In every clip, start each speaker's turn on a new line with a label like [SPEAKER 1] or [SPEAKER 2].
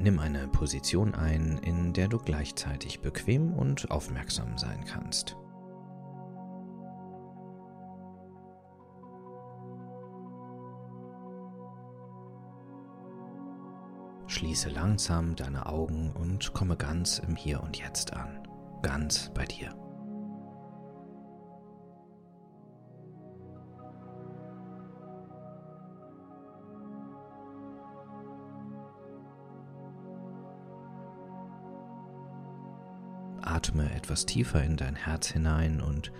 [SPEAKER 1] Nimm eine Position ein, in der du gleichzeitig bequem und aufmerksam sein kannst. Schließe langsam deine Augen und komme ganz im Hier und Jetzt an, ganz bei dir. Atme etwas tiefer in dein Herz hinein und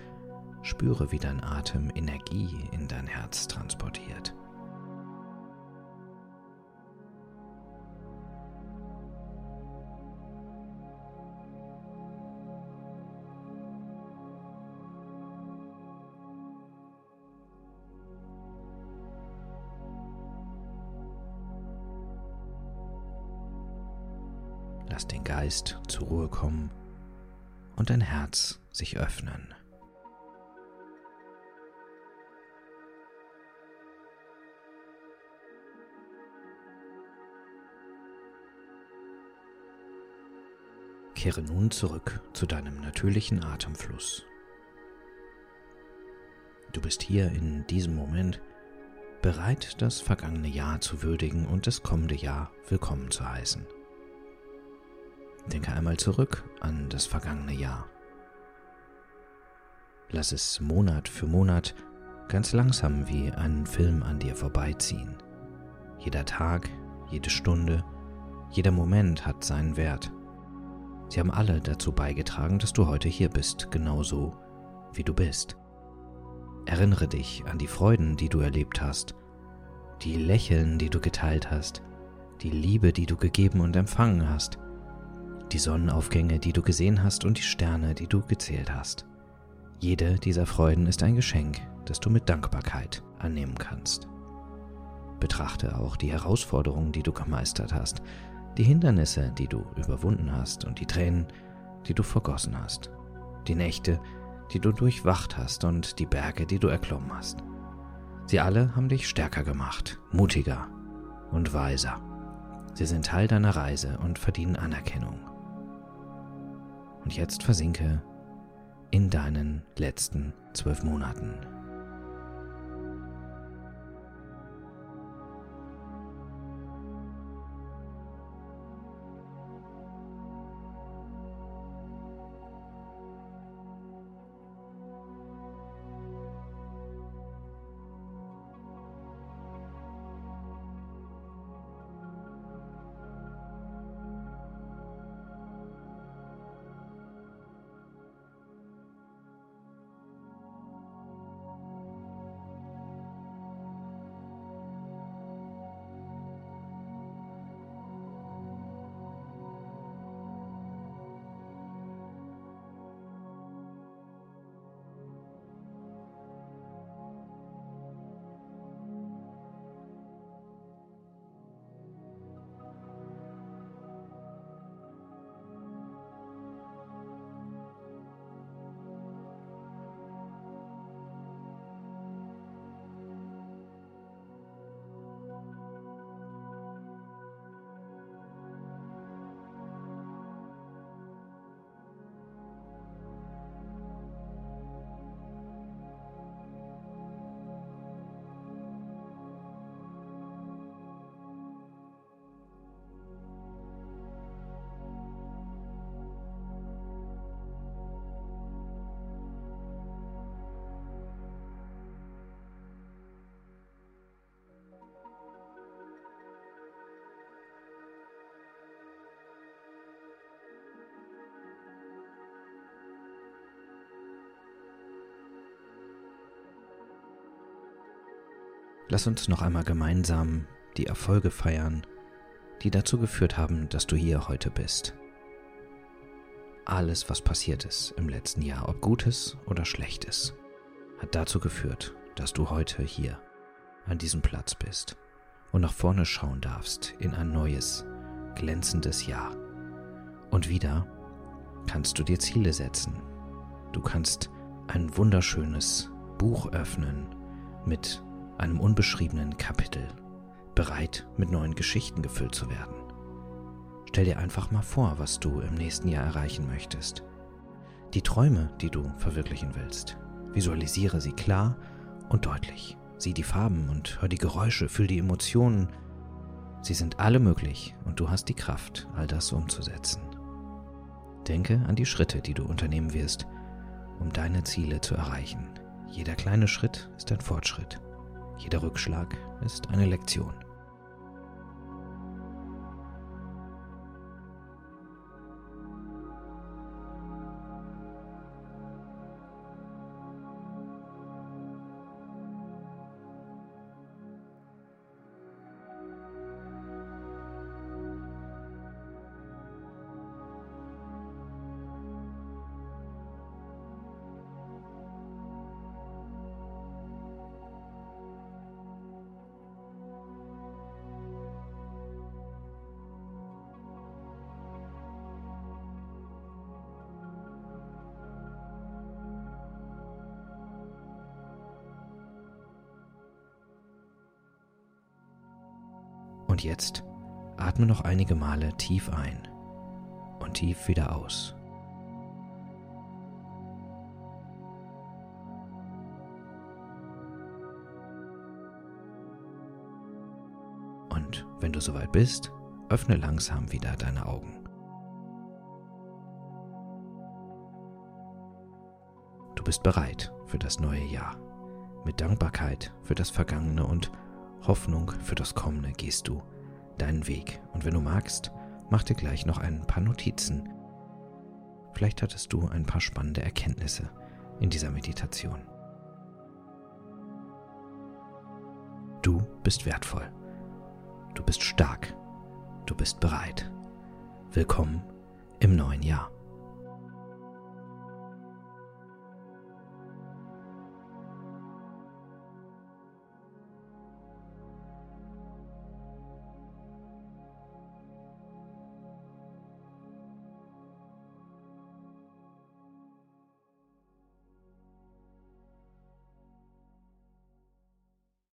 [SPEAKER 1] spüre, wie dein Atem Energie in dein Herz transportiert. Lass den Geist zur Ruhe kommen und dein Herz sich öffnen. Kehre nun zurück zu deinem natürlichen Atemfluss. Du bist hier in diesem Moment bereit, das vergangene Jahr zu würdigen und das kommende Jahr willkommen zu heißen. Denke einmal zurück an das vergangene Jahr. Lass es Monat für Monat ganz langsam wie einen Film an dir vorbeiziehen. Jeder Tag, jede Stunde, jeder Moment hat seinen Wert. Sie haben alle dazu beigetragen, dass du heute hier bist, genauso wie du bist. Erinnere dich an die Freuden, die du erlebt hast, die Lächeln, die du geteilt hast, die Liebe, die du gegeben und empfangen hast, die Sonnenaufgänge, die du gesehen hast und die Sterne, die du gezählt hast. Jede dieser Freuden ist ein Geschenk, das du mit Dankbarkeit annehmen kannst. Betrachte auch die Herausforderungen, die du gemeistert hast, die Hindernisse, die du überwunden hast und die Tränen, die du vergossen hast, die Nächte, die du durchwacht hast und die Berge, die du erklommen hast. Sie alle haben dich stärker gemacht, mutiger und weiser. Sie sind Teil deiner Reise und verdienen Anerkennung. Und jetzt versinke in deinen letzten zwölf Monaten. Lass uns noch einmal gemeinsam die Erfolge feiern, die dazu geführt haben, dass du hier heute bist. Alles, was passiert ist im letzten Jahr, ob Gutes oder Schlechtes, hat dazu geführt, dass du heute hier an diesem Platz bist und nach vorne schauen darfst in ein neues, glänzendes Jahr. Und wieder kannst du dir Ziele setzen. Du kannst ein wunderschönes Buch öffnen mit einem unbeschriebenen Kapitel, bereit mit neuen Geschichten gefüllt zu werden. Stell dir einfach mal vor, was du im nächsten Jahr erreichen möchtest. Die Träume, die du verwirklichen willst. Visualisiere sie klar und deutlich. Sieh die Farben und hör die Geräusche, fühl die Emotionen. Sie sind alle möglich und du hast die Kraft, all das umzusetzen. Denke an die Schritte, die du unternehmen wirst, um deine Ziele zu erreichen. Jeder kleine Schritt ist ein Fortschritt. Jeder Rückschlag ist eine Lektion. Und jetzt atme noch einige Male tief ein und tief wieder aus. Und wenn du soweit bist, öffne langsam wieder deine Augen. Du bist bereit für das neue Jahr. Mit Dankbarkeit für das Vergangene und Hoffnung für das Kommende gehst du deinen Weg. Und wenn du magst, mach dir gleich noch ein paar Notizen. Vielleicht hattest du ein paar spannende Erkenntnisse in dieser Meditation. Du bist wertvoll. Du bist stark. Du bist bereit. Willkommen im neuen Jahr.